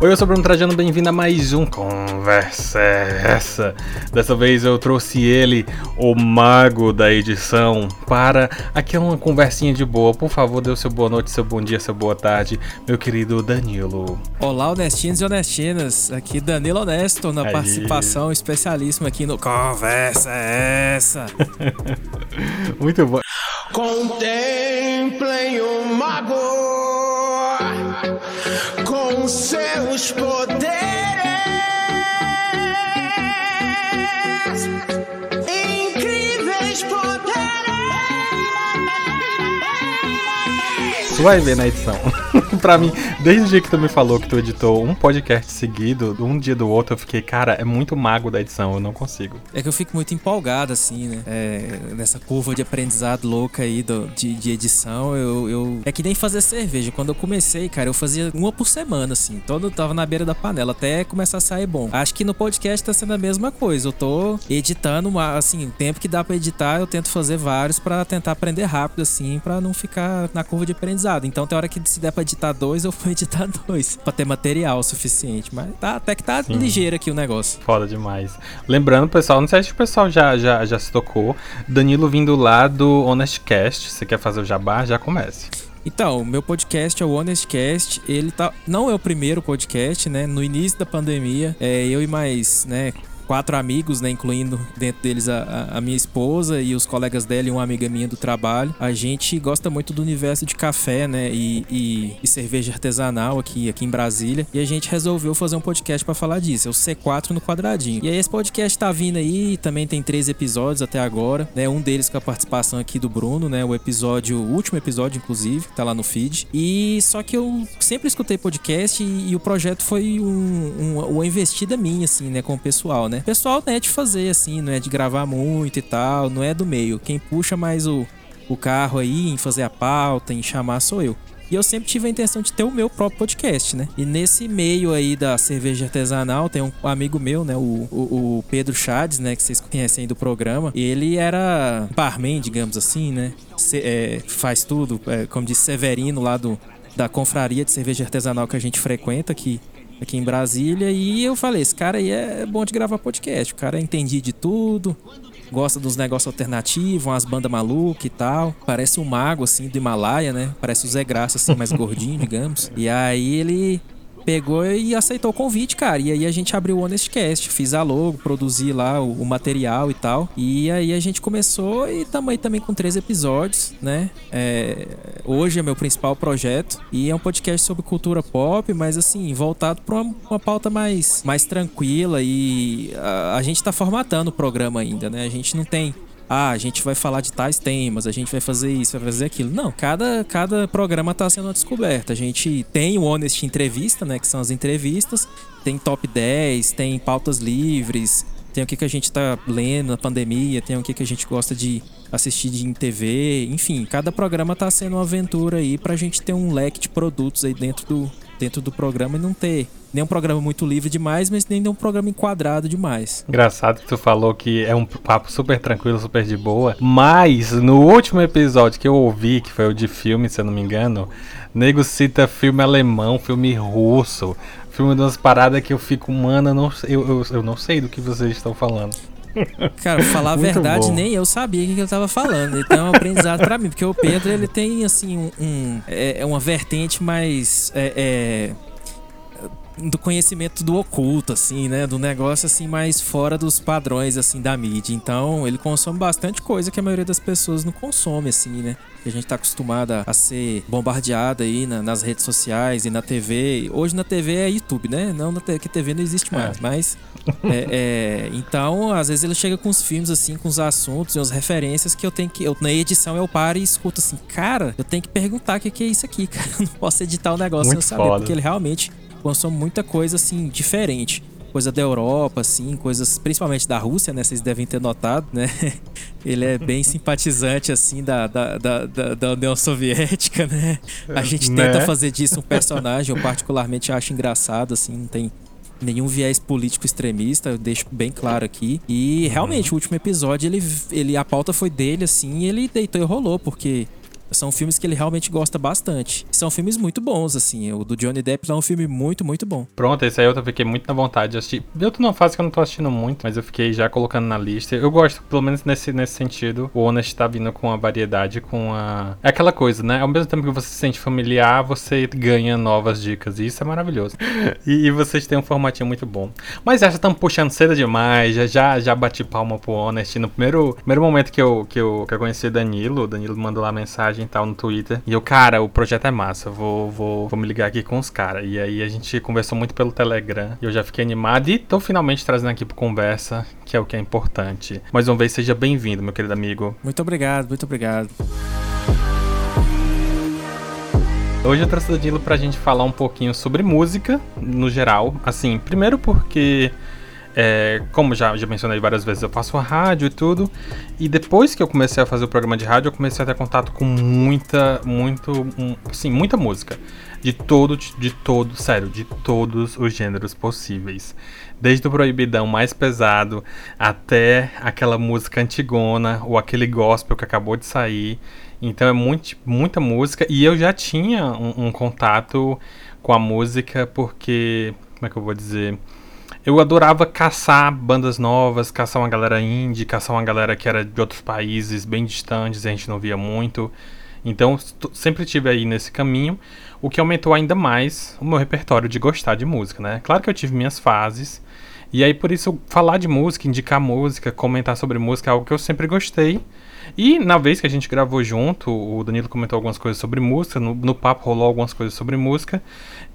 Oi, eu sou Bruno Trajano, bem-vindo a mais um Conversa é Essa. Dessa vez eu trouxe ele, o mago da edição, para aqui é uma conversinha de boa. Por favor, dê o seu boa noite, seu bom dia, seu boa tarde, meu querido Danilo. Olá, honestinos e honestinas. Aqui Danilo Honesto na Aí. participação especialíssima aqui no Conversa é Essa. Muito bom. Contemplem o mago com seus poderes. Tu vai ver na edição. pra mim, desde o dia que tu me falou que tu editou um podcast seguido, um dia do outro, eu fiquei, cara, é muito mago da edição, eu não consigo. É que eu fico muito empolgado, assim, né? É, nessa curva de aprendizado louca aí do, de, de edição, eu, eu, É que nem fazer cerveja. Quando eu comecei, cara, eu fazia uma por semana, assim. Todo tava na beira da panela, até começar a sair bom. Acho que no podcast tá sendo a mesma coisa. Eu tô editando, uma, assim, o tempo que dá pra editar, eu tento fazer vários para tentar aprender rápido, assim, para não ficar na curva de aprendizado. Então tem hora que se der pra editar dois, eu vou editar dois. Pra ter material suficiente. Mas tá, até que tá Sim. ligeiro aqui o negócio. Foda demais. Lembrando, pessoal, não sei se o pessoal já, já, já se tocou. Danilo vindo lá do Honestcast. Você quer fazer o jabá? Já comece. Então, meu podcast é o Honestcast. Ele tá, não é o primeiro podcast, né? No início da pandemia, é, eu e mais, né, quatro amigos, né? Incluindo dentro deles a, a, minha esposa e os colegas dela e uma amiga minha do trabalho. A gente gosta muito do universo de café, né? E, e, e cerveja artesanal aqui, aqui em Brasília. E a gente resolveu fazer um podcast para falar disso. É o C4 no quadradinho. E aí esse podcast tá vindo aí, também tem três episódios até agora, né? Um deles com a participação aqui do Bruno, né? O episódio, o último episódio, inclusive, tá lá no feed. E só que eu sempre escutei podcast e, e o projeto foi um, um, uma investida minha, assim, né? Com o pessoal, né? Né? Pessoal não é de fazer assim, não é de gravar muito e tal, não é do meio. Quem puxa mais o, o carro aí em fazer a pauta, em chamar sou eu. E eu sempre tive a intenção de ter o meu próprio podcast, né? E nesse meio aí da cerveja artesanal, tem um amigo meu, né? O, o, o Pedro Chades, né? Que vocês conhecem aí do programa. Ele era barman, digamos assim, né? Se, é, faz tudo, é, como disse Severino lá do, da confraria de cerveja artesanal que a gente frequenta aqui aqui em Brasília. E eu falei, esse cara aí é bom de gravar podcast. O cara entende de tudo, gosta dos negócios alternativos, umas bandas malucas e tal. Parece um mago, assim, do Himalaia, né? Parece o Zé Graça, assim, mais gordinho, digamos. E aí ele pegou e aceitou o convite, cara. E aí a gente abriu o Honestcast, fiz a logo, produzi lá o, o, material e tal. E aí a gente começou e estamos aí também com três episódios, né? É, hoje é meu principal projeto e é um podcast sobre cultura pop, mas assim, voltado para uma, uma, pauta mais, mais tranquila e a, a gente tá formatando o programa ainda, né? A gente não tem ah, a gente vai falar de tais temas, a gente vai fazer isso, vai fazer aquilo. Não, cada, cada programa está sendo uma descoberta. A gente tem o Honest Entrevista, né, que são as entrevistas, tem top 10, tem pautas livres, tem o que, que a gente está lendo na pandemia, tem o que, que a gente gosta de assistir em TV, enfim, cada programa está sendo uma aventura aí para a gente ter um leque de produtos aí dentro do, dentro do programa e não ter nem um programa muito livre demais, mas nem um programa enquadrado demais. Engraçado que tu falou que é um papo super tranquilo, super de boa, mas no último episódio que eu ouvi, que foi o de filme, se eu não me engano, nego cita filme alemão, filme russo, filme de umas paradas que eu fico, mano, eu não, eu, eu, eu não sei do que vocês estão falando. Cara, falar a verdade, bom. nem eu sabia o que ele tava falando. Então é um aprendizado para mim, porque o Pedro ele tem assim um, um é, é uma vertente mais é, é, do conhecimento do oculto, assim, né? Do negócio, assim, mais fora dos padrões, assim, da mídia. Então, ele consome bastante coisa que a maioria das pessoas não consome, assim, né? Que a gente tá acostumado a ser bombardeado aí na, nas redes sociais e na TV. Hoje na TV é YouTube, né? Não na TV, que TV não existe mais, é. mas... É, é, então, às vezes ele chega com os filmes, assim, com os assuntos e as referências que eu tenho que... Eu, na edição eu paro e escuto assim, cara, eu tenho que perguntar o que, que é isso aqui, cara. Eu não posso editar o negócio Muito sem eu saber, porque ele realmente consome muita coisa assim diferente. Coisa da Europa, assim, coisas principalmente da Rússia, né? Vocês devem ter notado, né? Ele é bem simpatizante, assim, da, da, da, da União Soviética, né? A gente né? tenta fazer disso um personagem, eu particularmente acho engraçado, assim, não tem nenhum viés político extremista, eu deixo bem claro aqui. E realmente, o último episódio, ele, ele a pauta foi dele, assim, e ele deitou e rolou, porque são filmes que ele realmente gosta bastante. São filmes muito bons, assim. O do Johnny Depp é um filme muito, muito bom. Pronto, esse aí eu fiquei muito na vontade de assistir. Eu tô numa fase que eu não tô assistindo muito, mas eu fiquei já colocando na lista. Eu gosto, pelo menos nesse, nesse sentido, o Honest tá vindo com a variedade, com a. É aquela coisa, né? Ao mesmo tempo que você se sente familiar, você ganha novas dicas. E isso é maravilhoso. e, e vocês têm um formatinho muito bom. Mas já estão puxando cedo demais. Já, já, já bati palma pro Honest. No primeiro, primeiro momento que eu, que, eu, que eu conheci o Danilo, o Danilo mandou lá mensagem e tal no Twitter. E eu, cara, o projeto é massa. Vou, vou, vou me ligar aqui com os caras. E aí a gente conversou muito pelo Telegram. E eu já fiquei animado. E tô finalmente trazendo aqui pro conversa, que é o que é importante. Mais uma vez, seja bem-vindo, meu querido amigo. Muito obrigado, muito obrigado. Hoje eu trouxe o Danilo pra gente falar um pouquinho sobre música, no geral. Assim, primeiro porque é, como já, já mencionei várias vezes, eu faço rádio e tudo. E depois que eu comecei a fazer o programa de rádio, eu comecei a ter contato com muita, muito, um, sim, muita música. De todo, de todo, sério, de todos os gêneros possíveis. Desde o proibidão mais pesado até aquela música antigona ou aquele gospel que acabou de sair. Então é muito, muita música. E eu já tinha um, um contato com a música porque, como é que eu vou dizer? Eu adorava caçar bandas novas, caçar uma galera indie, caçar uma galera que era de outros países bem distantes, a gente não via muito. Então sempre tive aí nesse caminho, o que aumentou ainda mais o meu repertório de gostar de música, né? Claro que eu tive minhas fases, e aí por isso falar de música, indicar música, comentar sobre música é algo que eu sempre gostei. E na vez que a gente gravou junto, o Danilo comentou algumas coisas sobre música, no, no papo rolou algumas coisas sobre música.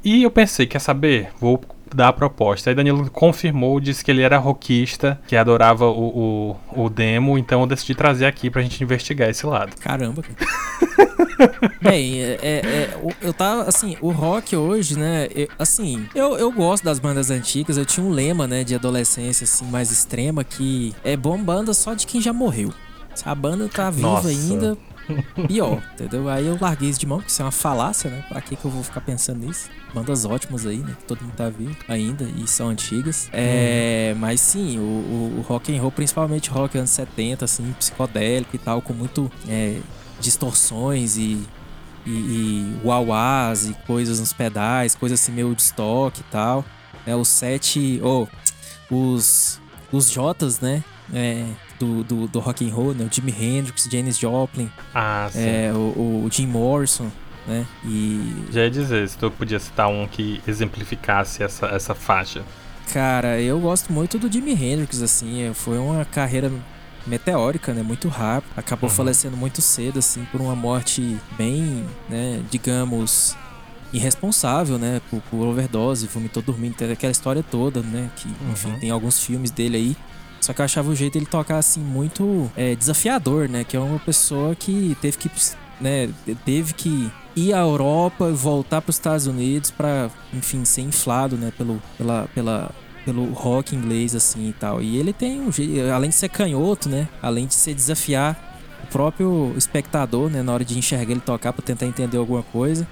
E eu pensei, quer saber? Vou dar a proposta. Aí Danilo confirmou, disse que ele era rockista, que adorava o, o, o demo, então eu decidi trazer aqui pra gente investigar esse lado. Caramba, Bem, é, é, é, eu tava, assim, o rock hoje, né, eu, assim, eu, eu gosto das bandas antigas, eu tinha um lema, né, de adolescência, assim, mais extrema, que é bom banda só de quem já morreu. A banda tá viva Nossa. ainda, pior, entendeu? Aí eu larguei isso de mão, porque isso é uma falácia, né? Pra que, que eu vou ficar pensando nisso? Bandas ótimas aí, né? Que todo mundo tá vivo ainda e são antigas. É, Mas sim, o, o, o, rock and roll, principalmente rock anos 70, assim, psicodélico e tal, com muito é, distorções e, e, e uauás e coisas nos pedais, coisas assim meio de estoque e tal. É, os sete. Oh, os. Os Jotas, né? É, do, do, do rock and roll, né? O Jimi Hendrix, Janis Joplin, ah, é, o, o Jim Morrison, né? E... Já ia dizer, se tu podia citar um que exemplificasse essa, essa faixa. Cara, eu gosto muito do Jimi Hendrix, assim, foi uma carreira meteórica, né? Muito rápido. Acabou uhum. falecendo muito cedo, assim, por uma morte bem, né? Digamos, irresponsável, né? Por, por overdose, vomitou dormindo, aquela história toda, né? Que, enfim, uhum. tem alguns filmes dele aí. Só que eu achava o jeito dele tocar assim muito é, desafiador, né? Que é uma pessoa que teve que, né, teve que ir à Europa e voltar para os Estados Unidos para, enfim, ser inflado, né, pelo, pela, pela, pelo rock inglês assim e tal. E ele tem um jeito, além de ser canhoto, né, além de ser desafiar o próprio espectador, né, na hora de enxergar ele tocar para tentar entender alguma coisa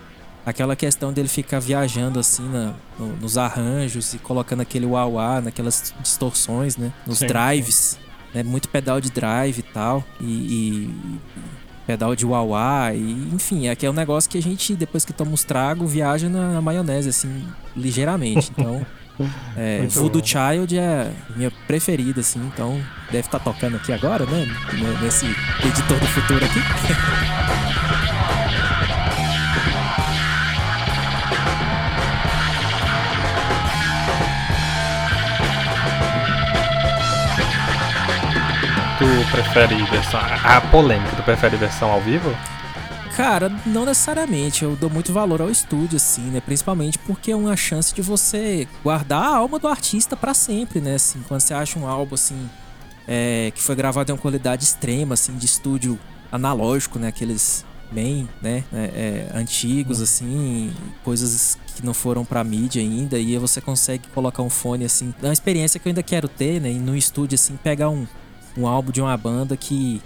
aquela questão dele ficar viajando assim na, no, nos arranjos e colocando aquele wah naquelas distorções, né? Nos sim, drives, sim. né? Muito pedal de drive e tal. E, e pedal de wah e enfim, aqui é um negócio que a gente, depois que toma os tragos, viaja na, na maionese, assim, ligeiramente. Então. É, Voodoo Child é minha preferida, assim, então deve estar tá tocando aqui agora, né? Nesse editor do futuro aqui. tu prefere versão. A polêmica, tu prefere versão ao vivo? Cara, não necessariamente. Eu dou muito valor ao estúdio, assim, né? Principalmente porque é uma chance de você guardar a alma do artista para sempre, né? Assim, quando você acha um álbum, assim, é, que foi gravado em uma qualidade extrema, assim, de estúdio analógico, né? Aqueles bem, né? É, é, antigos, assim, coisas que não foram pra mídia ainda. E você consegue colocar um fone, assim. É uma experiência que eu ainda quero ter, né? E no estúdio, assim, pegar um um álbum de uma banda que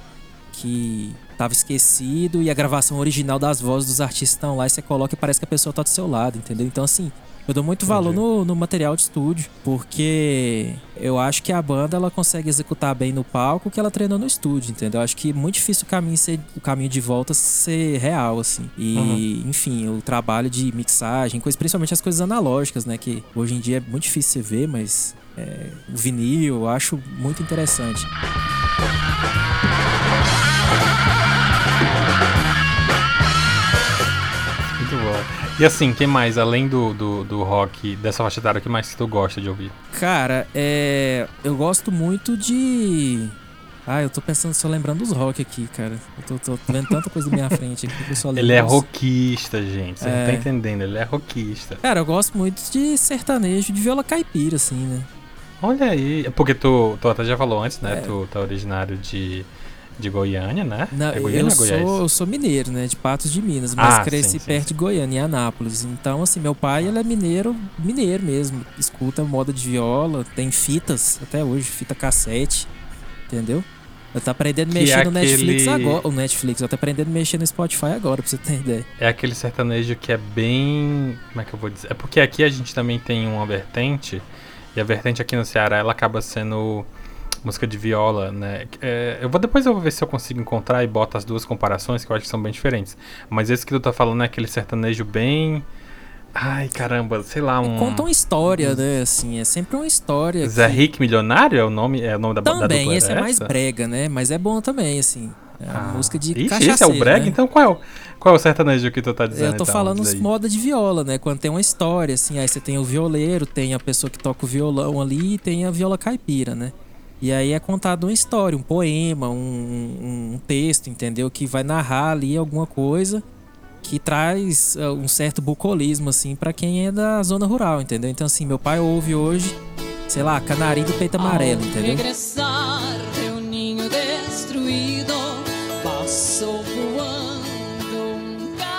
que tava esquecido e a gravação original das vozes dos artistas estão lá e você coloca e parece que a pessoa tá do seu lado, entendeu? Então, assim, eu dou muito valor no, no, material de estúdio, porque eu acho que a banda ela consegue executar bem no palco o que ela treinou no estúdio, entendeu? Eu acho que é muito difícil o caminho, ser, o caminho de volta ser real, assim. E, uhum. enfim, o trabalho de mixagem, coisa, principalmente as coisas analógicas, né? Que hoje em dia é muito difícil você ver, mas é, o vinil eu acho muito interessante. Muito bom. E assim, quem mais, além do, do, do rock, dessa faixa etária, o que mais que tu gosta de ouvir? Cara, é. Eu gosto muito de. Ah, eu tô pensando, só lembrando dos rock aqui, cara. Eu tô, tô vendo tanta coisa na minha frente aqui que eu só Ele é rockista, gente. Você é... não tá entendendo, ele é rockista. Cara, eu gosto muito de sertanejo, de viola caipira, assim, né? Olha aí. Porque tu, tu até já falou antes, né? É... Tu tá originário de de Goiânia, né? Não, é Goiânia, eu, sou, eu sou mineiro, né? De Patos de Minas, mas ah, cresci sim, sim, perto sim. de Goiânia, em Anápolis. Então, assim, meu pai, ele é mineiro, mineiro mesmo. Escuta moda de viola, tem fitas, até hoje, fita cassete, entendeu? Eu tô aprendendo a mexer é no aquele... Netflix agora. O Netflix, eu tô aprendendo a mexer no Spotify agora, pra você ter ideia. É aquele sertanejo que é bem. Como é que eu vou dizer? É porque aqui a gente também tem uma vertente, e a vertente aqui no Ceará, ela acaba sendo música de viola, né? É, eu vou depois eu vou ver se eu consigo encontrar e boto as duas comparações que eu acho que são bem diferentes. Mas esse que tu tá falando é aquele sertanejo bem Ai, caramba, sei lá, um. Conta uma história, né? Assim, é sempre uma história. Zé que... Rick Milionário é o nome, é o nome da Também, da Também, esse é mais brega, né? Mas é bom também, assim. É uma ah. música de Ixi, esse é o brega? Né? Então qual é o, qual é o sertanejo que tu tá dizendo? Eu tô então, falando os moda de viola, né? Quando tem uma história, assim, aí você tem o violeiro, tem a pessoa que toca o violão ali e tem a viola caipira, né? E aí é contado uma história, um poema, um, um texto, entendeu? Que vai narrar ali alguma coisa que traz uh, um certo bucolismo, assim, para quem é da zona rural, entendeu? Então, assim, meu pai ouve hoje, sei lá, Canarinho do Peito Amarelo, entendeu?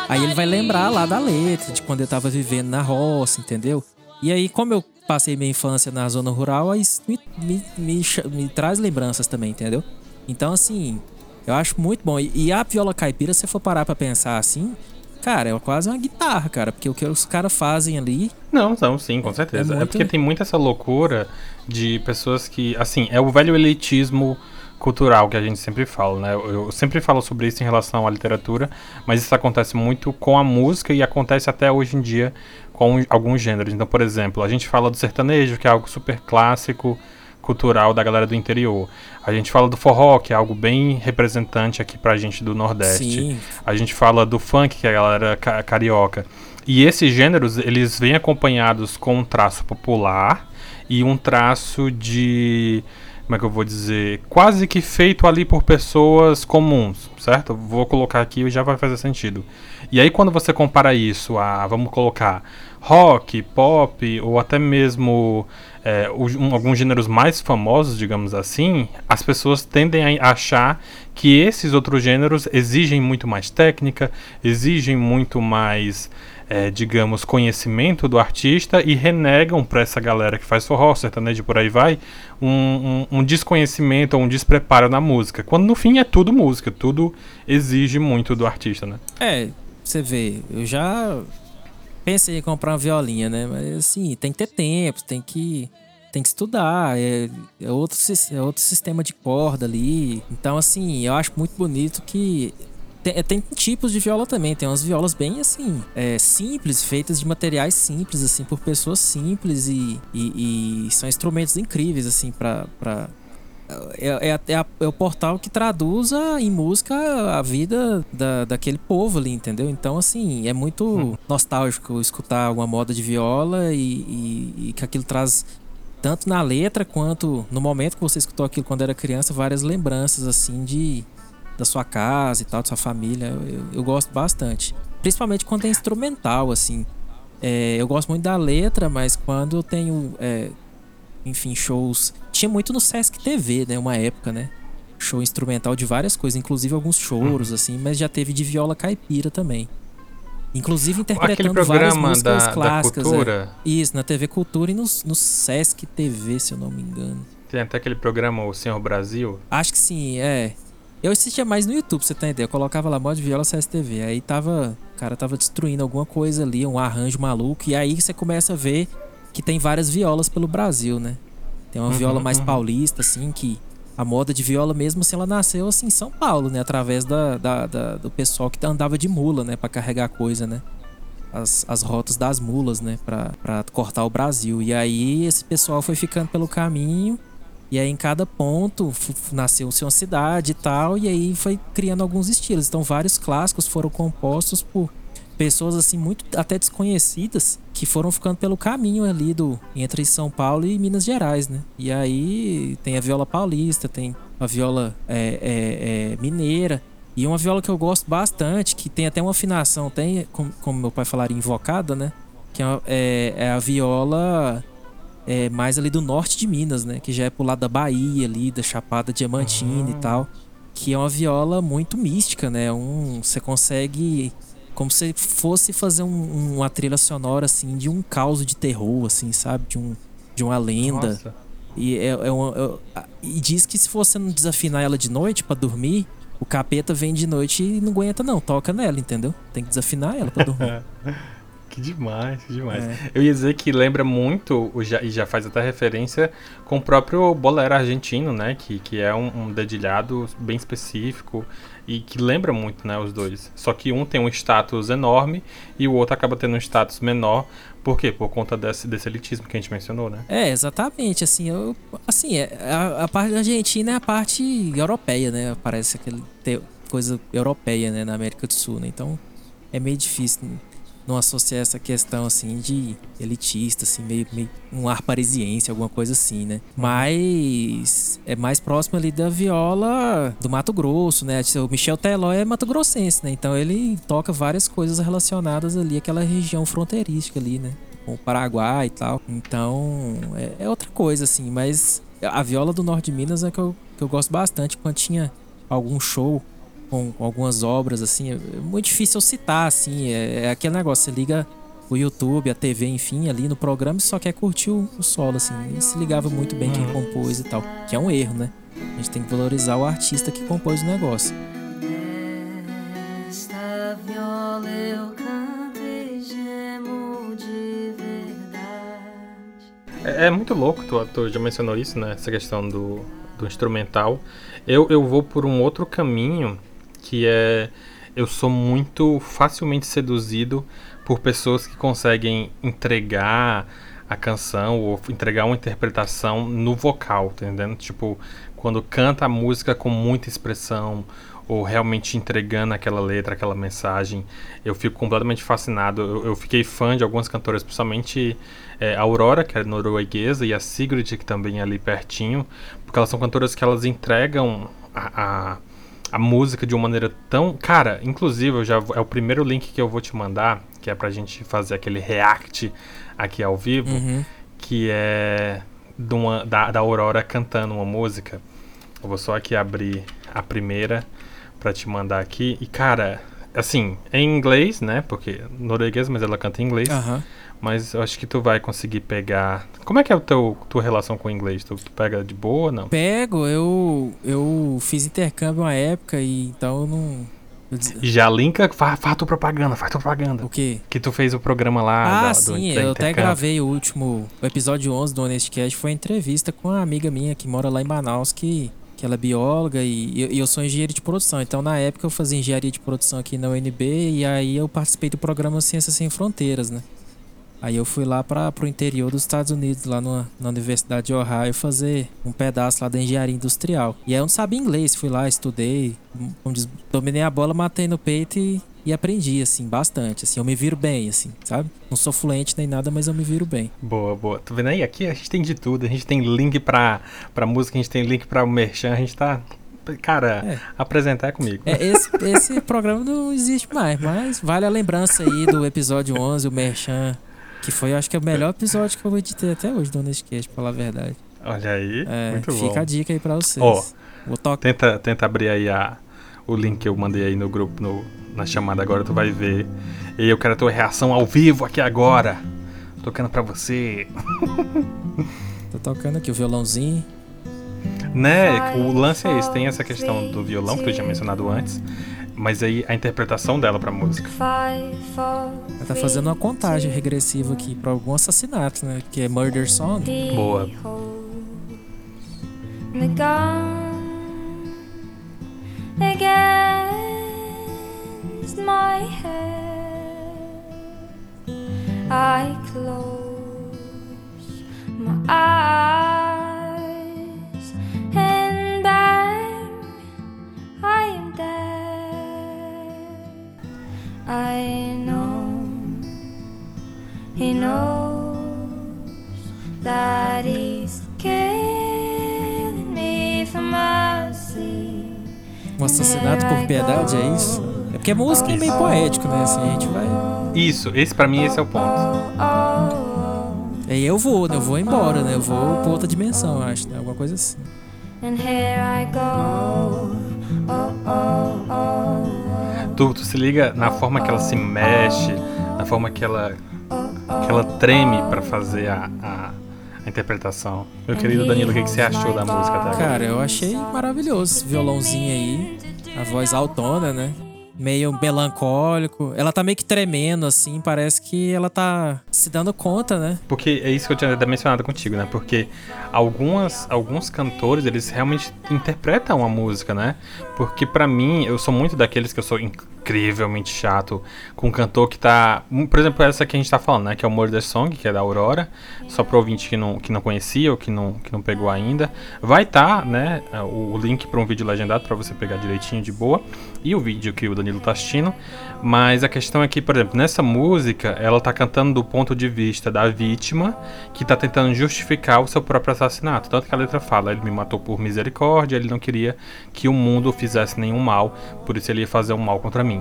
Aí ele vai lembrar lá da letra, de quando eu tava vivendo na roça, entendeu? E aí, como eu passei minha infância na zona rural, isso me, me, me, me traz lembranças também, entendeu? Então, assim, eu acho muito bom. E, e a viola caipira, se você for parar pra pensar assim, cara, é quase uma guitarra, cara. Porque o que os caras fazem ali. Não, não, sim, com certeza. É, muito... é, porque tem muita essa loucura de pessoas que. Assim, é o velho elitismo cultural que a gente sempre fala, né? Eu sempre falo sobre isso em relação à literatura, mas isso acontece muito com a música e acontece até hoje em dia com alguns gêneros. Então, por exemplo, a gente fala do sertanejo, que é algo super clássico, cultural da galera do interior. A gente fala do forró, que é algo bem representante aqui pra gente do Nordeste. Sim. A gente fala do funk, que é a galera ca carioca. E esses gêneros, eles vêm acompanhados com um traço popular e um traço de como é que eu vou dizer, quase que feito ali por pessoas comuns, certo? Vou colocar aqui e já vai fazer sentido. E aí quando você compara isso a, vamos colocar, rock, pop ou até mesmo é, um, alguns gêneros mais famosos, digamos assim, as pessoas tendem a achar que esses outros gêneros exigem muito mais técnica, exigem muito mais é, digamos, conhecimento do artista e renegam para essa galera que faz forró, sertanejo por aí vai, um, um, um, desconhecimento ou um despreparo na música. Quando no fim é tudo música, tudo exige muito do artista, né? É, você vê, eu já pensei em comprar uma violinha, né? Mas assim, tem que ter tempo, tem que tem que estudar, é, é, outro, é outro sistema de corda ali. Então, assim, eu acho muito bonito que tem, é, tem, tipos de viola também. Tem umas violas bem assim, é, simples, feitas de materiais simples, assim, por pessoas simples e, e, e são instrumentos incríveis, assim, pra. É, é, é, é, o portal que traduz em música a vida da, daquele povo ali, entendeu? Então, assim, é muito hum. nostálgico escutar uma moda de viola e, e, e que aquilo traz tanto na letra quanto no momento que você escutou aquilo quando era criança, várias lembranças assim de da sua casa e tal, da sua família. Eu, eu gosto bastante. Principalmente quando é instrumental, assim. É, eu gosto muito da letra, mas quando eu tenho, é, enfim, shows. Tinha muito no Sesc TV, né? Uma época, né? Show instrumental de várias coisas, inclusive alguns choros, assim, mas já teve de viola caipira também. Inclusive interpretando várias músicas da, clássicas. Da cultura. É. Isso, na TV Cultura e no, no Sesc TV, se eu não me engano. Tem até aquele programa O Senhor Brasil? Acho que sim, é. Eu assistia mais no YouTube, pra você ter ideia. Eu colocava lá mod viola CSTV. Aí tava. O cara tava destruindo alguma coisa ali, um arranjo maluco. E aí você começa a ver que tem várias violas pelo Brasil, né? Tem uma Uhum, viola mais uhum. paulista, assim, que a moda de viola mesmo, assim, ela nasceu assim em São Paulo, né? Através da, da- da- do pessoal que andava de mula, né? Pra carregar coisa, né? As, as rotas das mulas, né? Pra, pra cortar o Brasil. E aí esse pessoal foi ficando pelo caminho. E aí em cada ponto nasceu-se uma cidade e tal. E aí foi criando alguns estilos. Então vários clássicos foram compostos por pessoas assim muito até desconhecidas que foram ficando pelo caminho ali do entre São Paulo e Minas Gerais, né? E aí tem a viola paulista, tem a viola é, é, é, mineira e uma viola que eu gosto bastante, que tem até uma afinação, tem como, como meu pai falaria invocada, né? Que é, é, é a viola é, mais ali do norte de Minas, né? Que já é pro lado da Bahia ali, da Chapada Diamantina e tal. Que é uma viola muito mística, né? Um, você consegue como se fosse fazer um- uma trilha sonora assim de um caos de terror, assim, sabe? De um de uma lenda. Nossa. E, é, é uma- é- e diz que se você não desafinar ela de noite pra dormir, o capeta vem de noite e não aguenta não, toca nela, entendeu? Tem que desafinar ela pra dormir. Que demais, que demais. É. Eu ia dizer que lembra muito, o já- e já faz até referência, com o próprio bolero argentino, né? Que, que é um, um dedilhado bem específico e que lembra muito, né? Os dois. Só que um tem um status enorme e o outro acaba tendo um status menor. Por quê? Por conta desse, desse elitismo que a gente mencionou, né? É, exatamente. Assim, eu, assim é, a, a parte da Argentina é a parte europeia, né? Parece aquele coisa europeia, né? Na América do Sul, né? Então é meio difícil n- não associar essa questão assim de elitista, assim, meio, meio um ar parisiense, alguma coisa assim, né? Mas é mais próximo ali da viola do Mato Grosso, né? O Michel Teló é Mato Grossense, né? Então ele toca várias coisas relacionadas ali àquela região fronteiriça ali, né? com o Paraguai e tal. Então, é, é outra coisa, assim. Mas a viola do Norte de Minas é que eu, que eu gosto bastante. Quando tinha algum show com, com algumas obras, assim, é, é muito difícil eu citar, assim. É, é aquele negócio, você liga o YouTube, a TV, enfim, ali no programa e só quer curtir o, o solo, assim. E se ligava muito bem quem compôs e tal. Que é um erro, né? A gente tem que valorizar o artista que compôs o negócio. Esta viola eu canto e gemo de verdade. É, é muito louco, tu, tu já mencionou isso, né? Essa questão do, do instrumental. Eu, eu vou por um outro caminho que é. Eu sou muito facilmente seduzido por pessoas que conseguem entregar a canção ou entregar uma interpretação no vocal, tá entendendo? Tipo, quando canta a música com muita expressão ou realmente entregando aquela letra, aquela mensagem, eu fico completamente fascinado. Eu, eu fiquei fã de algumas cantoras, principalmente é, a Aurora, que é norueguesa, e a Sigrid, que também é ali pertinho, porque elas são cantoras que elas entregam a, a, a música de uma maneira tão. Cara, inclusive, eu já, é o primeiro link que eu vou te mandar, que é pra gente fazer aquele react aqui ao vivo, Uhum. que é uma- da, da Aurora cantando uma música. Eu vou só aqui abrir a primeira pra te mandar aqui. E, cara, assim, é em inglês, né? Porque norueguês, mas ela canta em inglês. Aham. Mas eu acho que tu vai conseguir pegar. Como é que é a teu, tua relação com o inglês? Tu, tu pega de boa ou não? Pego, eu, eu fiz intercâmbio uma época e então eu não. eu des- já linka, faz, faz tua propaganda, faz tua propaganda. O quê? Que tu fez o programa lá. Ah, da- do- sim, da eu até gravei o último, o episódio 11 do Honest Cast, foi uma entrevista com uma amiga minha que mora lá em Manaus, que, que ela é bióloga e, e eu sou engenheiro de produção. Então, na época, eu fazia engenharia de produção aqui na UNB e aí eu participei do programa Ciências Sem Fronteiras, né? Aí eu fui lá para pro interior dos Estados Unidos, lá numa- na Universidade de Ohio, fazer um pedaço lá da engenharia industrial. E aí eu não sabia inglês, fui lá, estudei, diz, dominei a bola, matei no peito e, e aprendi, assim, bastante. Assim, eu me viro bem, assim, sabe? Não sou fluente nem nada, mas eu me viro bem. Boa, boa. Tu vendo aí? Aqui a gente tem de tudo. A gente tem link pra, pra música, a gente tem link pra merchan, a gente tá. Cara, É. apresentar é comigo. É, esse, esse programa não existe mais, mas vale a lembrança aí do episódio 11, o Merchan, que foi, acho que, é o melhor episódio que eu editei até hoje do Honest Cast, pra falar a verdade. Olha aí, É, muito fica bom. a dica aí pra vocês. Ó, Vou tocar. Tenta, tenta abrir aí a, o link que eu mandei aí no grupo, no, na chamada agora, tu vai ver. E eu quero a tua reação ao vivo aqui agora. Tocando pra você. Tô tocando aqui o violãozinho. Né? O lance é esse, tem essa questão do violão que tu tinha mencionado antes, mas aí a interpretação dela pra música. Ela tá fazendo uma contagem regressiva aqui pra algum assassinato, né? Que é Murder Song. Boa. Against my head. I close my eyes I know he knows that he's killing me for mercy. Um assassinato por piedade, é isso? É porque a música é meio poético, né? Assim, a gente vai. Isso, esse pra mim esse é o ponto. Aí eu vou, né? Eu vou embora, né? Eu vou pra outra dimensão, eu acho, né? Alguma coisa assim. And here I go. Oh, oh, oh, Tu, tu se liga na forma que ela se mexe, na forma que ela, que ela treme pra fazer a, a, a interpretação. Meu querido Danilo, o que, que você achou da música até agora? Cara, eu achei maravilhoso violãozinho aí. A voz autona, né? Meio melancólico. Ela tá meio que tremendo, assim. Parece que ela tá se dando conta, né? Porque é isso que eu tinha até mencionado contigo, né? Porque algumas, alguns cantores, eles realmente interpretam a música, né? Porque pra mim, eu sou muito daqueles que eu sou incrivelmente chato com um cantor que tá... Por exemplo, essa que a gente tá falando, né? Que é o Murder Song, que é da Aurora. Só pro ouvinte que não, que não conhecia ou que não, que não pegou ainda. Vai tá, né? O, o link pra um vídeo legendado pra você pegar direitinho de boa. E o vídeo que o Danilo tá assistindo. Mas a questão é que, por exemplo, nessa música, ela tá cantando do ponto de vista da vítima que tá tentando justificar o seu próprio assassinato. Tanto que a letra fala, ele me matou por misericórdia, ele não queria que o mundo fizesse nenhum mal, por isso ele ia fazer um mal contra mim.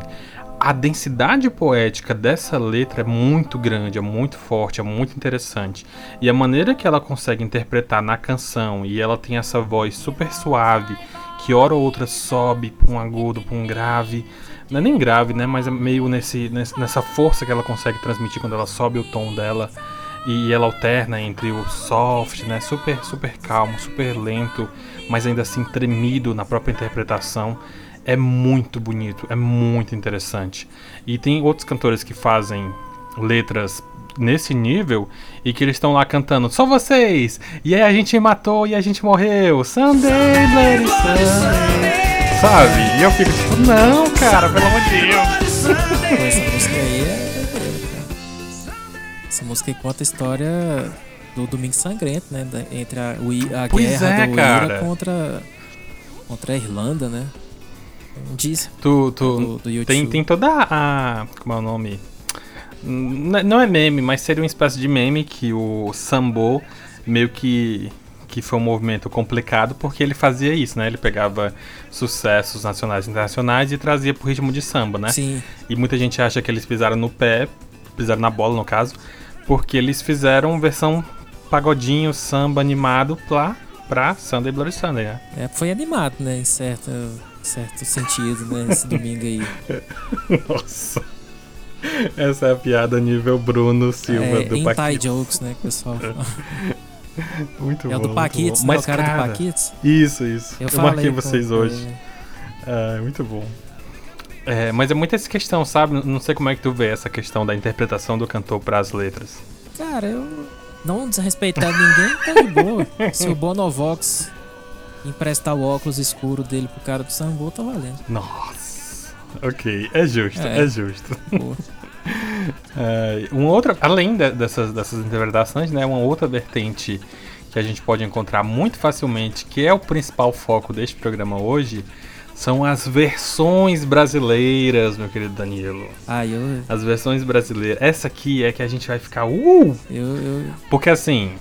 A densidade poética dessa letra é muito grande, é muito forte, é muito interessante. E a maneira que ela consegue interpretar na canção, e ela tem essa voz super suave, que hora ou outra sobe pra um agudo, pra um grave. Não é nem grave, né? Mas é meio nesse- nessa força que ela consegue transmitir quando ela sobe o tom dela. E ela alterna entre o soft, né? Super, super calmo, super lento, mas ainda assim tremido na própria interpretação. É muito bonito, é muito interessante. E tem outros cantores que fazem letras nesse nível e que eles estão lá cantando só vocês e aí a gente matou e a gente morreu Sunday Bloody Sunday sabe e eu fico tipo não cara pelo amor de Deus Pô, essa música aí é. Essa música aí conta a história do Domingo Sangrento, né? Entre a, a guerra é, do cara. Ira contra, contra a Irlanda, né? Disco tu, tu do, do tem, tem toda a como é o nome não é meme mas seria uma espécie de meme que o Sambo meio que que foi um movimento complicado porque ele fazia isso, né? Ele pegava sucessos nacionais e internacionais e trazia pro ritmo de samba, né? Sim, E muita gente acha que eles pisaram no pé, pisaram na bola no caso, porque eles fizeram versão pagodinho, samba animado pra, pra Sunday Bloody Sunday, né? é, foi animado, né? Em certo, certo sentido, né? Esse domingo aí. Nossa. Essa é a piada nível Bruno Silva é, do Inside Paquito. Jokes, né? Que o pessoal fala. Muito É bom. o do Paquitos, né? Mas, o cara, cara, do Paquitos. Isso, isso. Eu, falei marquei vocês com hoje. É, muito bom. É, mas é muito essa questão, sabe? Não sei como é que tu vê essa questão da interpretação do cantor pras letras. Cara, eu não desrespeitando ninguém, tá de boa. Se o Bonovox emprestar o óculos escuro dele pro cara do Sambo, tá valendo. Nossa. Ok, é justo, é, É. justo. Boa. É, uma outra, além de- dessas, dessas interpretações, né, uma outra vertente que a gente pode encontrar muito facilmente, que é o principal foco deste programa hoje, são as versões brasileiras, meu querido Danilo. Ah, eu, As versões brasileiras. Essa aqui é que a gente vai ficar. Uh! eu, eu, Porque assim.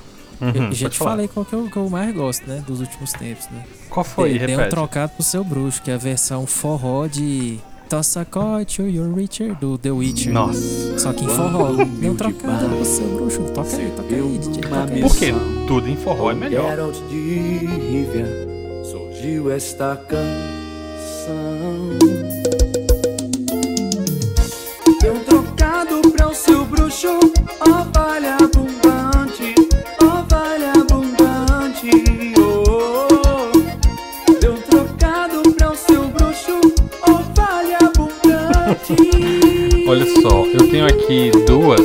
uhum, eu já te falar. falei qual que eu, que eu mais gosto, né? Dos últimos tempos, né? Qual foi? Dei- Dei um trocado pro seu bruxo, que é a versão forró de Tossa Cote, You're Richer, do The Witcher. Nossa. Só que em forró. Um trocado pro seu bruxo. Toca aí, toca aí, DJ, toca aí. Por quê? Tudo em forró é melhor. Geralt de Rivia surgiu esta canção. Olha só, eu tenho aqui duas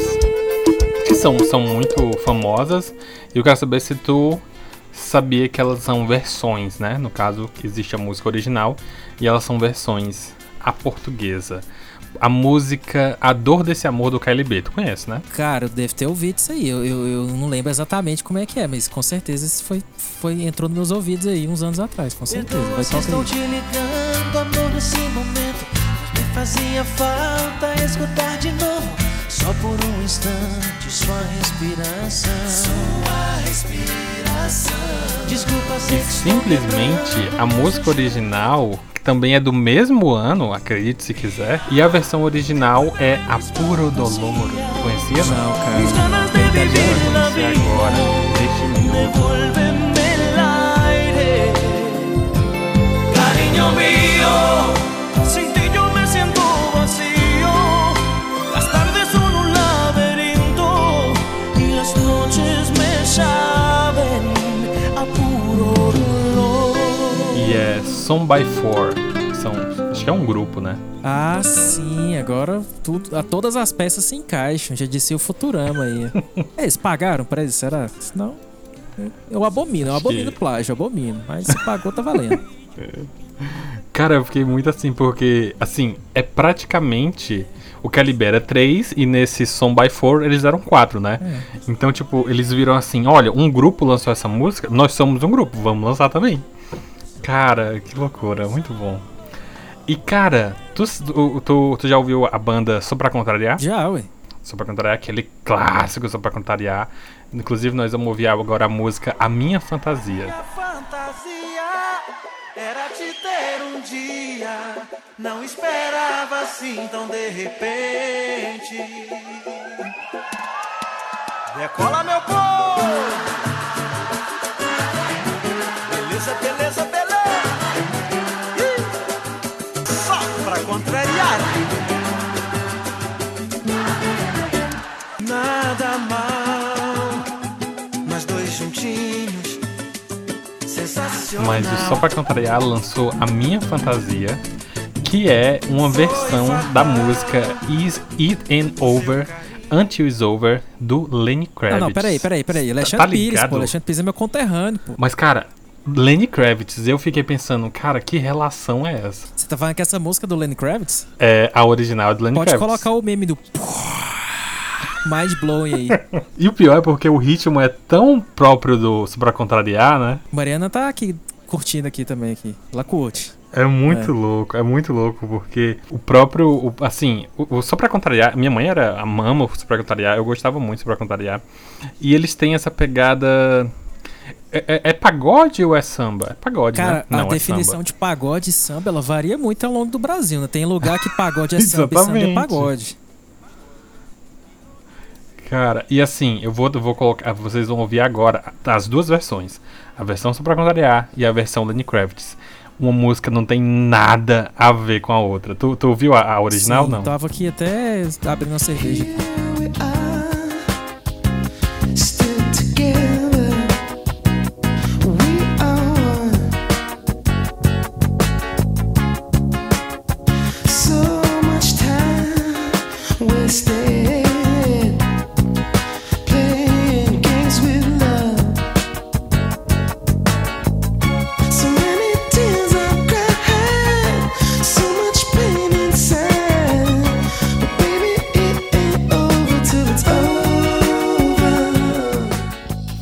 que são, são muito famosas e eu quero saber se tu sabia que elas são versões, né? No caso, existe a música original e elas são versões a portuguesa. A música A Dor Desse Amor do KLB, tu conhece, né? Cara, eu devo ter ouvido isso aí. Eu, eu, eu não lembro exatamente como é que é, mas com certeza isso foi, foi, entrou nos meus ouvidos aí uns anos atrás, com certeza. Vai se tocar aí. Fazia falta escutar de novo. Só por um instante, sua respiração. Sua respiração. Desculpa E ser simplesmente a música original, que também é do mesmo ano, acredite se quiser, e a versão original é A Puro Dolor. Conhecia? Não, cara. Vida. agora, neste minuto. É Som by Four. São, acho que é um grupo, né? Ah, sim, agora tudo, a, todas as peças se encaixam. Já disse o Futurama aí. É, Eles pagaram pra isso, será? Senão. Eu abomino, eu Acho que- abomino plágio, eu abomino. Mas se pagou, tá valendo. Cara, eu fiquei muito assim, porque, assim, é praticamente. O Calibre era 3 e nesse Som by Four eles eram 4, né? Então, tipo, eles viram assim: olha, um grupo lançou essa música, nós somos um grupo, vamos lançar também. Cara, que loucura, muito bom. E, cara, tu, tu, tu, já ouviu a banda Só Pra Contrariar? Já, ué. Só Pra Contrariar, aquele clássico Só Pra Contrariar. Inclusive, nós vamos ouvir agora a música A Minha Fantasia. Minha fantasia era te ter um dia. Não esperava assim tão de repente. Decola, meu povo! Mas o Só Pra Contrariar lançou A Minha Fantasia, que é uma versão da música Is It and Over Until It's Over, do Lenny Kravitz. Ah, não, peraí, peraí, peraí. Tá- Alexandre tá Pires, pô. Alexandre Pires é meu conterrâneo, pô. Mas, cara, Lenny Kravitz, eu fiquei pensando, cara, que relação é essa? Você tá falando que essa música do Lenny Kravitz? É a original do Lenny Pode Kravitz. colocar o meme do. Mind blowing aí. E o pior é porque o ritmo é tão próprio do Só Pra Contrariar, né? Mariana tá aqui curtindo aqui também aqui. Ela curte. É muito É. louco, é muito louco, porque o próprio, o- assim, o, o Só Pra Contrariar, minha mãe era, ama o Só Pra Contrariar, eu gostava muito do Só Pra Contrariar, e eles têm essa pegada, é, é- é pagode ou é samba? É pagode, Cara, né? Não, a é definição samba. de pagode e samba, ela varia muito ao longo do Brasil, né? Tem lugar que pagode é samba e samba é pagode. Cara, e assim, eu vou, eu vou colocar, vocês vão ouvir agora as duas versões, a versão Só Pra Contrariar e a versão Lenny Kravitz. Uma música não tem nada a ver com a outra. Tu, tu ouviu a, a original, Sim, não? Tava aqui até abrindo uma cerveja.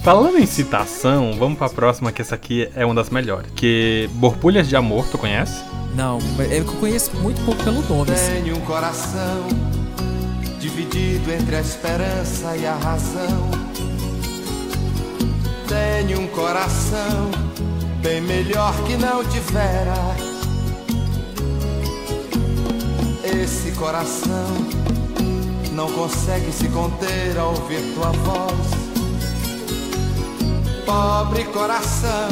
Falando em citação, vamos pra próxima, que essa aqui é uma das melhores. Que Borbulhas de Amor, tu conhece? Não, é que eu conheço muito pouco pelo nome. assim. Tenho um coração dividido entre a esperança e a razão. Tenho um coração bem melhor que não tivera. Esse coração não consegue se conter ao ouvir tua voz. Pobre coração,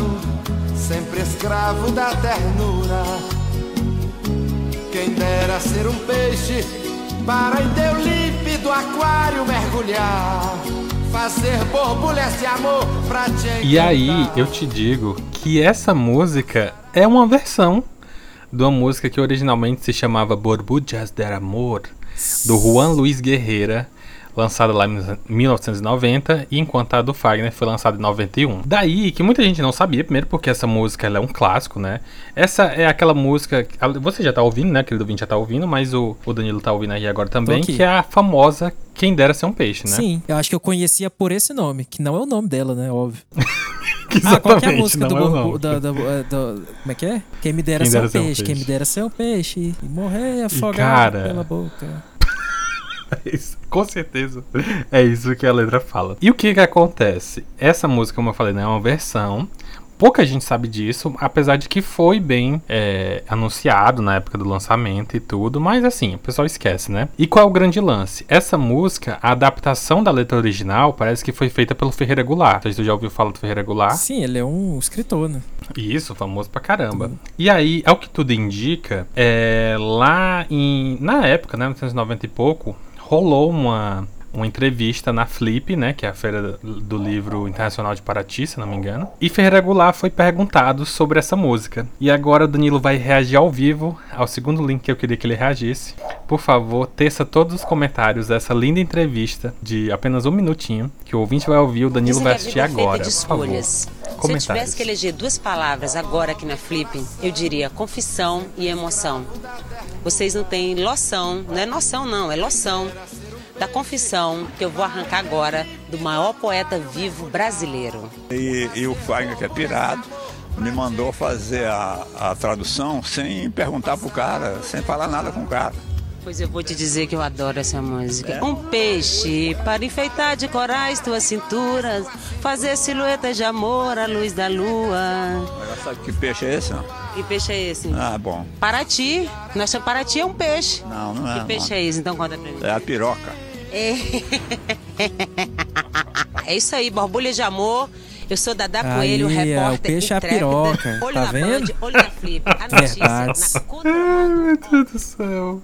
sempre escravo da ternura. Quem dera ser um peixe para em teu límpido aquário mergulhar, fazer borbulhas de amor pra te E aí, encantar. eu te digo que essa música é uma versão de uma música que originalmente se chamava Borbujas de Amor, do Juan Luiz Guerreira, lançada lá em 1990, e enquanto a do Fagner foi lançada em 91. Daí que muita gente não sabia, primeiro porque essa música é um clássico, né? Essa é aquela música, você já tá ouvindo, né? Querido ouvinte já tá ouvindo, mas o, o Danilo tá ouvindo aí agora também, que é a famosa Quem Dera Ser um Peixe, né? Sim, eu acho que eu conhecia por esse nome, que não é o nome dela, né? Óbvio. Ah, qual é a música do, é o borbu- nome. da, da- da- da- Como é que é? Quem me dera Quem ser um um peixe, quem peixe. me dera ser um peixe e morrer afogado cara- pela boca. É isso, com certeza. É isso que a letra fala. E o que que acontece? Essa música, como eu falei, né, é uma versão. Pouca gente sabe disso, apesar de que foi bem é, anunciado na época do lançamento e tudo, mas assim, o pessoal esquece, né? E qual é o grande lance? Essa música, a adaptação da letra original, parece que foi feita pelo Ferreira Goulart. Tu já ouviu falar do Ferreira Goulart. Sim, ele é um escritor, né? Isso, famoso pra caramba. E aí, ao que tudo indica, é, lá em. Na época, né, 1990 e pouco, rolou uma, uma entrevista na Flip, né? Que é a Feira do Livro Internacional de Paraty, se não me engano. E Ferreira Goulart foi perguntado sobre essa música. E agora o Danilo vai reagir ao vivo ao segundo link que eu queria que ele reagisse. Por favor, teça todos os comentários dessa linda entrevista de apenas um minutinho, que o ouvinte vai ouvir, o Danilo vai assistir é feita agora. de Por favor. escolhas. Se eu tivesse que eleger duas palavras agora aqui na Flip, eu diria confissão e emoção. Vocês não têm loção, não é noção não, é loção da confissão que eu vou arrancar agora do maior poeta vivo brasileiro. E, e o Fagner, que é pirado, me mandou fazer a, a tradução sem perguntar pro cara, sem falar nada com o cara. Pois eu vou te dizer que eu adoro essa música. Um peixe para enfeitar de corais tuas cinturas, fazer silhuetas de amor à luz da lua. Agora sabe que peixe é esse? Não? Que peixe é esse? Ah, bom. Paraty. Chamamos Paraty é um peixe. Não, não é. Que peixe não. é esse? Então conta pra mim. É a piroca. É. É isso aí, borbulha de amor. Eu sou Dada Coelho, Aí, é, o repórter peixe é a piroca, Olho tá na vendo? Band, olho na Flip. A notícia Verdades. na Ai, meu Deus do céu.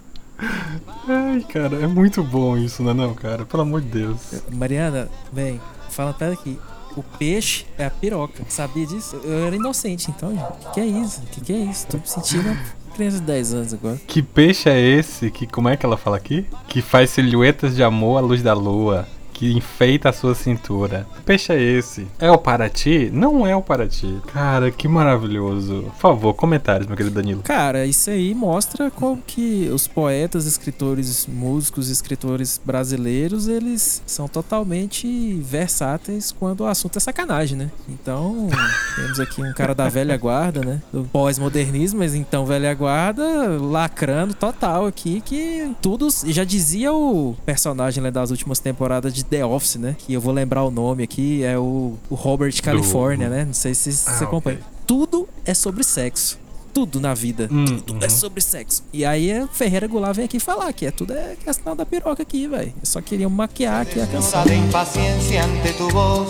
Ai, cara, é muito bom isso, não é não, cara? Pelo amor de Deus. Mariana, vem, fala pera aqui. O peixe é a piroca. Sabia disso? Eu era inocente, então, gente. Que é isso? Que que é isso? Tô me sentindo criança de 10 anos agora. Que peixe é esse que, como é que ela fala aqui? Que faz silhuetas de amor à luz da lua. Que enfeita a sua cintura. Que peixe é esse? É o Paraty? Não é o Paraty. Cara, que maravilhoso. Por favor, comentários, meu querido Danilo. Cara, isso aí mostra como que os poetas, escritores, músicos, escritores brasileiros, eles são totalmente versáteis quando o assunto é sacanagem, né? Então, temos aqui um cara da velha guarda, né? Do pós-modernismo, mas então velha guarda, lacrando total aqui, que tudo já dizia o personagem né, das últimas temporadas de The Office, né? Que eu vou lembrar o nome aqui, é o, o Robert California, né? Não sei se Ah, você acompanha. ok. Tudo é sobre sexo. Tudo na vida. Hum, tudo é uhum. sobre sexo. E aí a Ferreira Goulart vem aqui falar que é tudo é questão da piroca aqui, velho. Só queriam maquiar aqui a canção. de impaciencia ante tu voz.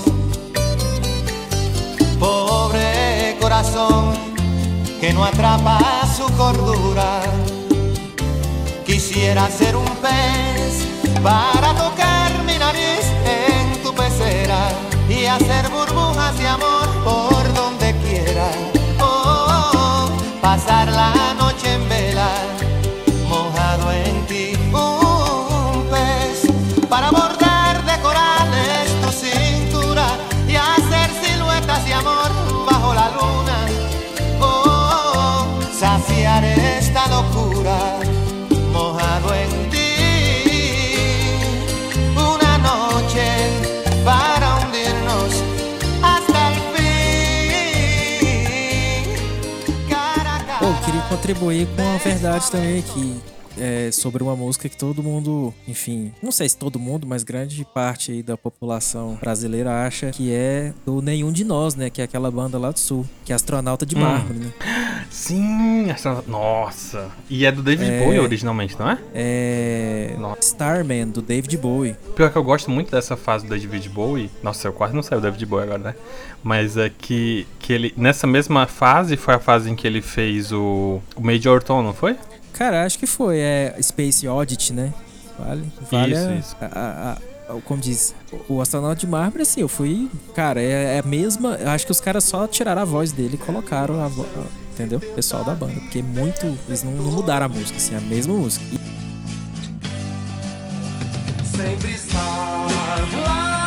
Pobre corazón que no atrapa su cordura. Quisiera ser un pez para tocar hacer burbujas de amor contribuir com a verdade também aqui. É, sobre uma música que todo mundo, enfim, não sei se todo mundo, mas grande parte aí da população brasileira acha que é do Nenhum de Nós, né? Que é aquela banda lá do sul, que é Astronauta de Hum. Mármore, né? Sim, essa... Nossa. E é do David É. Bowie originalmente, não é? É. Nossa. Starman, do David Bowie. Pior que eu gosto muito dessa fase do David Bowie. Nossa, eu quase não sei o David Bowie agora, né? Mas é que, que ele. Nessa mesma fase foi a fase em que ele fez o. O Major Tom, não foi? Cara, acho que foi. É Space Oddity, né? Vale. vale Isso, a- isso. a- a- a- como diz, o astronauta de mármore, assim, eu fui. Cara, é, é a mesma. eu Acho que os caras só tiraram a voz dele e colocaram a voz. entendeu? O pessoal da banda. Porque muito. Eles não, não mudaram a música, assim, a mesma música. E Sempre estar lá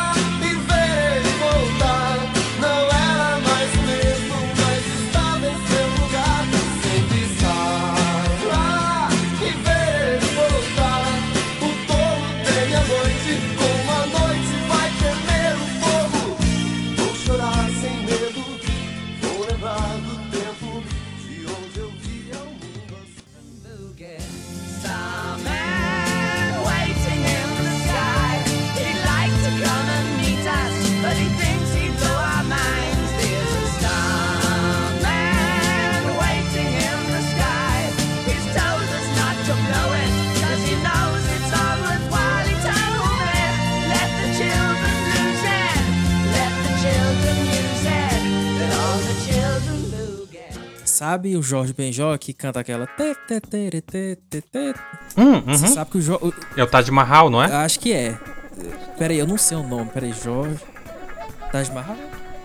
sabe o Jorge Benjó que canta aquela. Hum, Você uhum. sabe que o Jorge. É o Taj Mahal, não é? Acho que é. Pera aí, eu não sei o nome. Pera aí, Jorge. Taj Mahal?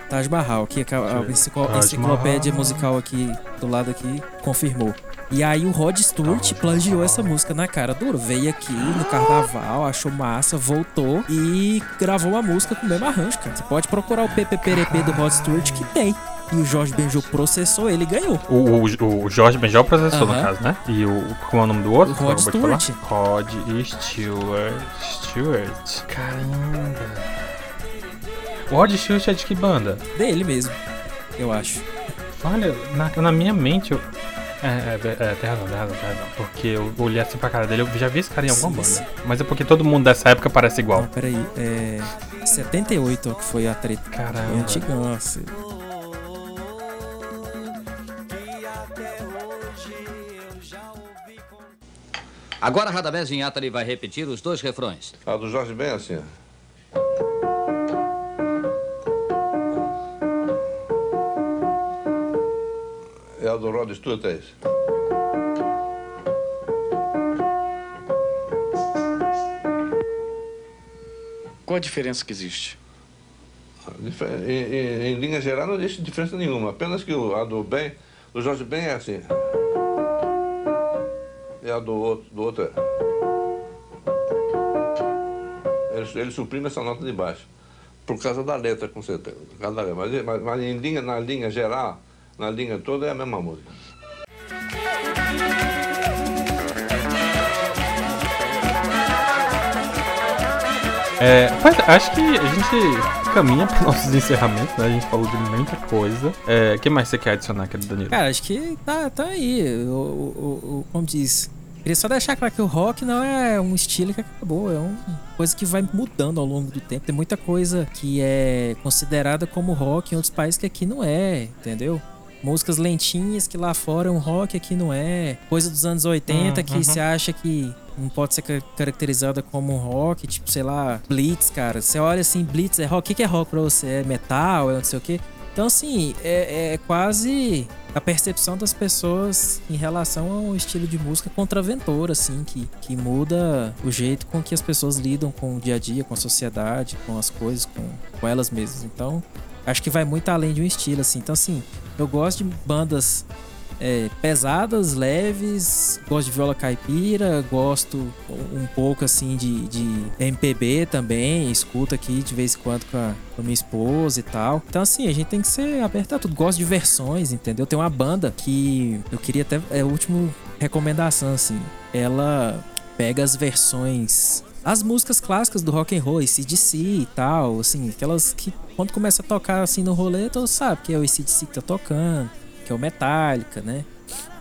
Taj Mahal, que a, enciclo- enciclopédia musical aqui do lado aqui confirmou. E aí o Rod Stewart plagiou essa música na cara dura. Veio aqui no carnaval, achou massa, voltou e gravou a música com o mesmo arranjo, cara. Você pode procurar o PPPRP do Rod Stewart que tem. E o Jorge Benjô processou ele e ganhou. O, o, o Jorge Benjol processou, no Aham. caso, né? E o. Qual é o nome do outro? O Rod Stewart. Rod Stewart. Stewart. Caramba. O Rod Stewart é de que banda? Dele mesmo, eu acho. Olha, na, na minha mente eu. É, é, é, tem razão, tem razão, tem razão. Porque eu olhei assim pra cara dele, eu já vi esse cara em alguma Sim, banda. Mas é porque todo mundo dessa época parece igual. Não, peraí. É. 78 ó, que foi a treta. Foi Caramba. antigão, assim. Agora Radamés Inhatali vai repetir os dois refrões. A do Jorge Ben é assim. É a do Rod Stewart, é isso. Qual a diferença que existe? Em, em, em linha geral não existe diferença nenhuma, apenas que o, a do Ben, do Jorge Ben é assim. E a do outro, do outro é. Ele, ele suprime essa nota de baixo. Por causa da letra, com certeza. Letra. Mas, mas, mas em linha, na linha geral, na linha toda é a mesma música. É, acho que a gente caminha para nossos encerramentos, né? A gente falou de muita coisa. É, o que mais você quer adicionar, querido Danilo? Cara, acho que tá, tá aí. O, o, o- como diz. Queria só deixar claro que o rock não é um estilo que acabou, é uma coisa que vai mudando ao longo do tempo. Tem muita coisa que é considerada como rock em outros países que aqui não é, entendeu? Músicas lentinhas que lá fora é um rock, aqui não é. Coisa dos anos 80 que Uhum. você acha que não pode ser ca- caracterizada como um rock, tipo, sei lá, Blitz, cara. Você olha assim, Blitz é rock. O que é rock pra você? É metal? É não sei o quê? Então, assim, é, é quase a percepção das pessoas em relação ao estilo de música contraventor, assim, que, que muda o jeito com que as pessoas lidam com o dia a dia, com a sociedade, com as coisas, com, com elas mesmas. Então, acho que vai muito além de um estilo, assim. Então, assim, eu gosto de bandas é, pesadas, leves, gosto de viola caipira, gosto um pouco assim de, de MPB também, escuto aqui de vez em quando com a, com a minha esposa e tal. Então assim, a gente tem que ser aberto a tudo, gosto de versões, entendeu? Tem uma banda que eu queria até, é a última recomendação assim, ela pega as versões as músicas clássicas do rock and roll, ACDC e tal, assim, aquelas que quando começa a tocar assim no rolê, tu sabe que é o ACDC que tá tocando, que é o Metallica, né?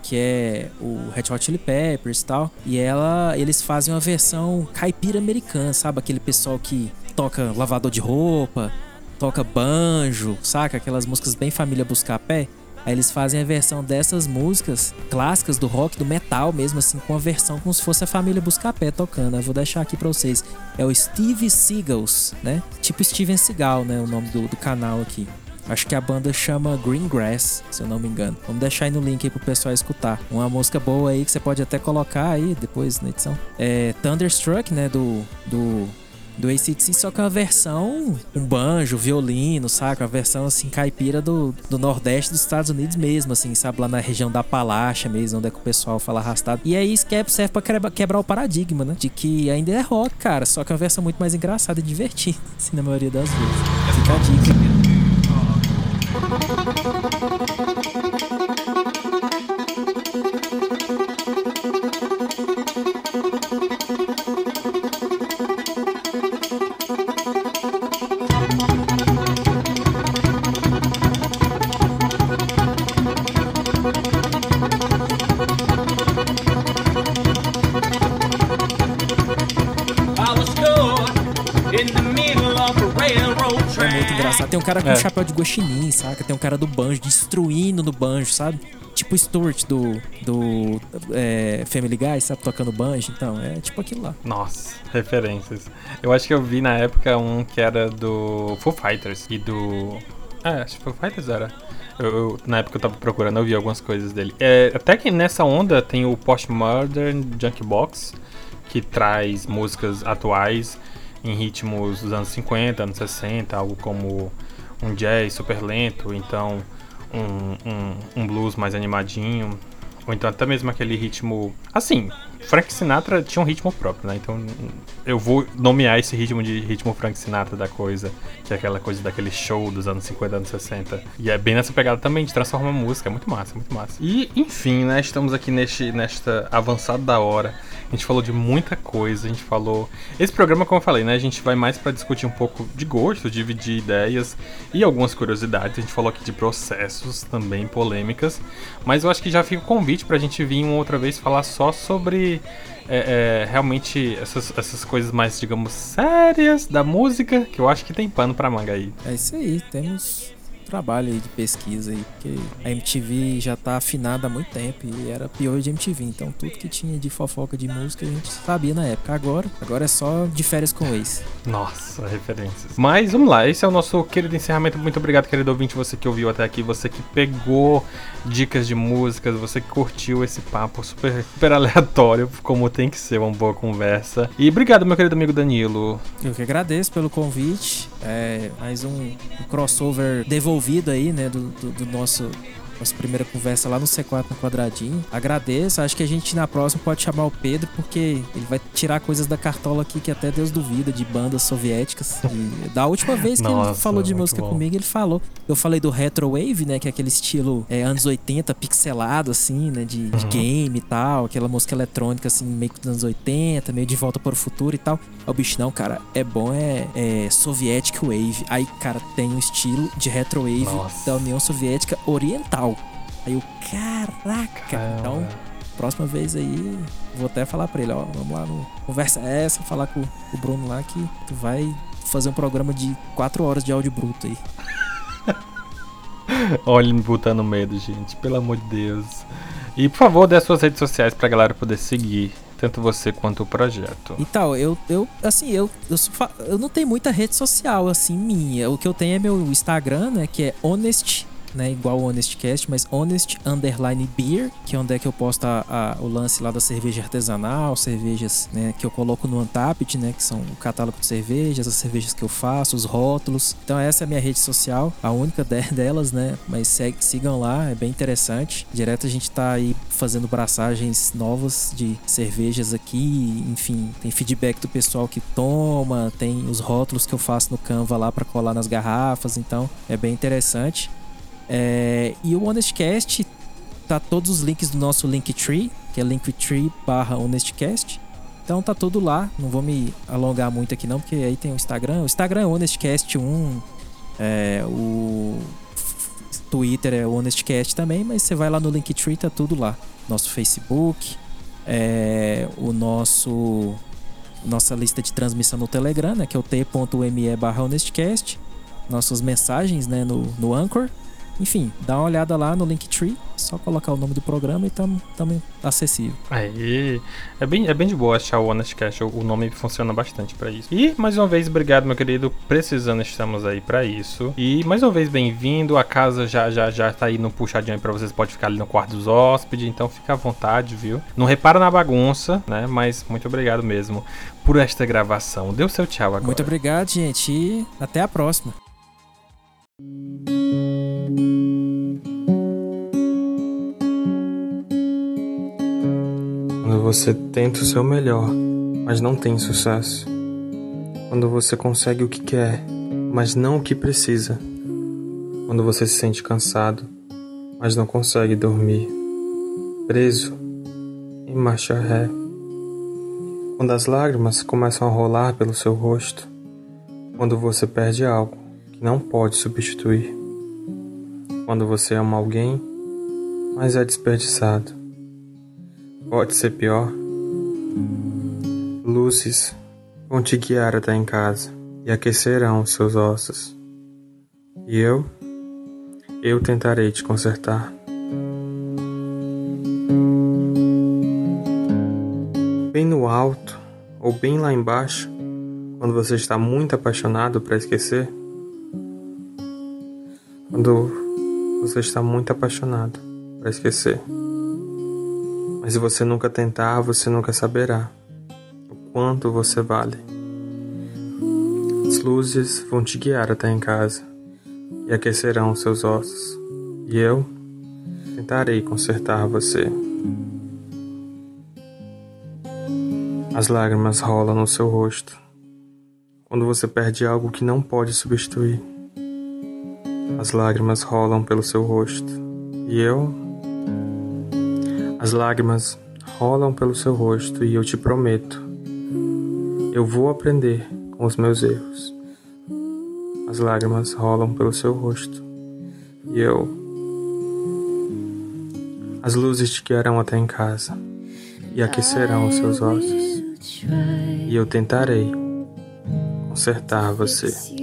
Que é o Red Hot Chili Peppers e tal. E ela, eles fazem uma versão caipira americana, sabe? Aquele pessoal que toca lavador de roupa, toca banjo, saca? Aquelas músicas bem família buscar pé. Aí eles fazem a versão dessas músicas clássicas do rock, do metal mesmo, assim, com a versão como se fosse a família Buscapé tocando. Eu vou deixar aqui pra vocês. É o Steve Seagals, né? Tipo Steven Seagal, né? O nome do, do canal aqui. Acho que a banda chama Green Grass, se eu não me engano. Vamos deixar aí no link aí pro pessoal escutar. Uma música boa aí que você pode até colocar aí depois na edição. É Thunderstruck, né? Do, do do ACDC, só que é uma versão um banjo, violino, saca? Uma versão assim caipira do, do Nordeste dos Estados Unidos mesmo, assim, sabe? Lá na região da Palacha mesmo, onde é que o pessoal fala arrastado. E aí isso que é- serve pra quebra- quebrar o paradigma, né? De que ainda é rock, cara, só que é uma versão muito mais engraçada e divertida, assim, na maioria das vezes. Fica a dica. Cara com É. chapéu de guaxinim, saca? Tem um cara do banjo destruindo no banjo, sabe? Tipo o Stuart do, do é, Family Guy, sabe? Tocando banjo. Então, é tipo aquilo lá. Nossa, referências. Eu acho que eu vi na época um que era do Foo Fighters e do. É, acho que Foo Fighters era. Eu, eu- na época eu tava procurando, eu vi algumas coisas dele. É, até que nessa onda tem o Postmodern Junk Box, que traz músicas atuais em ritmos dos anos 50, anos 60, algo como um jazz super lento, então um, um, um blues mais animadinho, ou então até mesmo aquele ritmo. Assim, Frank Sinatra tinha um ritmo próprio, né? Então eu vou nomear esse ritmo de ritmo Frank Sinatra da coisa, que é aquela coisa daquele show dos anos 50, anos 60. E é bem nessa pegada também, de transformar a música, é muito massa, muito massa. E enfim, né? Estamos aqui neste, nesta avançada da hora. A gente falou de muita coisa, a gente falou. Esse programa, como eu falei, né? A gente vai mais pra discutir um pouco de gosto, dividir ideias e algumas curiosidades. A gente falou aqui de processos também, polêmicas. Mas eu acho que já fica o convite pra gente vir uma outra vez falar só sobre é, é, realmente essas, essas coisas mais, digamos, sérias da música, que eu acho que tem pano pra manga aí. É isso aí, temos trabalho aí de pesquisa aí, porque a MTV já tá afinada há muito tempo e era pior de MTV, então tudo que tinha de fofoca de música a gente sabia na época. Agora, agora é só de férias com o ex. Nossa, referências. Mas vamos lá, esse é o nosso querido encerramento. Muito obrigado, querido ouvinte, você que ouviu até aqui, você que pegou dicas de músicas, você que curtiu esse papo super, super aleatório, como tem que ser uma boa conversa. E obrigado, meu querido amigo Danilo. Eu que agradeço pelo convite. É mais um, um crossover devolvido aí, né, do, do, do nosso nossa primeira conversa lá no C4 no quadradinho. Agradeço. Acho que a gente na próxima pode chamar o Pedro, porque ele vai tirar coisas da cartola aqui que até Deus duvida, de bandas soviéticas. E da última vez que ele Nossa, falou de música bom. comigo, ele falou. Eu falei do Retro Wave, né? Que é aquele estilo é, anos 80, pixelado, assim, né? De, de Uhum. game e tal. Aquela música eletrônica, assim, meio que dos anos 80, meio de volta para o futuro e tal. O bicho, não, cara, é bom, é, é Soviétic Wave. Aí, cara, tem um estilo de Retro Wave Nossa. da União Soviética Oriental. Aí eu, caraca! Caramba. Então, próxima vez aí, vou até falar pra ele, ó, vamos lá, no, conversa essa, falar com o Bruno lá que tu vai fazer um programa de 4 horas de áudio bruto aí. Olha ele me botando medo, gente, pelo amor de Deus. E por favor, dê as suas redes sociais pra galera poder seguir, tanto você quanto o projeto. E tal, eu, eu assim, eu, eu, eu não tenho muita rede social, assim, minha. O que eu tenho é meu Instagram, né, que é Honest, né, igual o Honestcast, mas Honest Underline Beer, que é onde é que eu posto a- a- o lance lá da cerveja artesanal, cervejas, né, que eu coloco no Untapped, né, que são o catálogo de cervejas, as cervejas que eu faço, os rótulos. Então essa é a minha rede social, a única de- delas, né, mas segue- sigam lá, é bem interessante. Direto a gente tá aí fazendo braçagens novas de cervejas aqui, enfim, tem feedback do pessoal que toma, tem os rótulos que eu faço no Canva lá para colar nas garrafas, então é bem interessante. É, e o Honestcast tá todos os links do nosso Linktree, que é linktree barra Honestcast. Então tá tudo lá, não vou me alongar muito aqui não, porque aí tem o Instagram. O Instagram é Honestcast1, é, o Twitter é Honestcast também, mas você vai lá no Linktree, tá tudo lá. Nosso Facebook, é, o nosso nossa lista de transmissão no Telegram, né, que é o t.me barra Honestcast. Nossas mensagens né, no, no Anchor. Enfim, dá uma olhada lá no Linktree, só colocar o nome do programa e tamo, tamo acessível. Aí, é bem, é bem de boa achar o Honest Cash, o nome funciona bastante pra isso. E mais uma vez, obrigado, meu querido. Precisando, estamos aí pra isso. E mais uma vez, bem-vindo. A casa já já já tá aí no puxadinho aí pra vocês, pode ficar ali no quarto dos hóspedes, então fica à vontade, viu? Não repara na bagunça, né? Mas muito obrigado mesmo por esta gravação. Dê o seu tchau agora. Muito obrigado, gente, e até a próxima. Quando você tenta o seu melhor, mas não tem sucesso. Quando você consegue o que quer, mas não o que precisa. Quando você se sente cansado, mas não consegue dormir. Preso em marcha ré. Quando as lágrimas começam a rolar pelo seu rosto. Quando você perde algo que não pode substituir. Quando você ama alguém, mas é desperdiçado. Pode ser pior. Luzes vão te guiar até em casa e aquecerão os seus ossos. E eu, eu tentarei te consertar. Bem no alto ou bem lá embaixo, quando você está muito apaixonado para esquecer. Quando você está muito apaixonado para esquecer. Mas se você nunca tentar, você nunca saberá o quanto você vale. As luzes vão te guiar até em casa e aquecerão seus ossos, e eu tentarei consertar você. As lágrimas rolam no seu rosto quando você perde algo que não pode substituir. As lágrimas rolam pelo seu rosto, e eu as lágrimas rolam pelo seu rosto e eu te prometo, eu vou aprender com os meus erros. As lágrimas rolam pelo seu rosto e eu. As luzes te guiarão até em casa e aquecerão os seus ossos, e eu tentarei consertar você.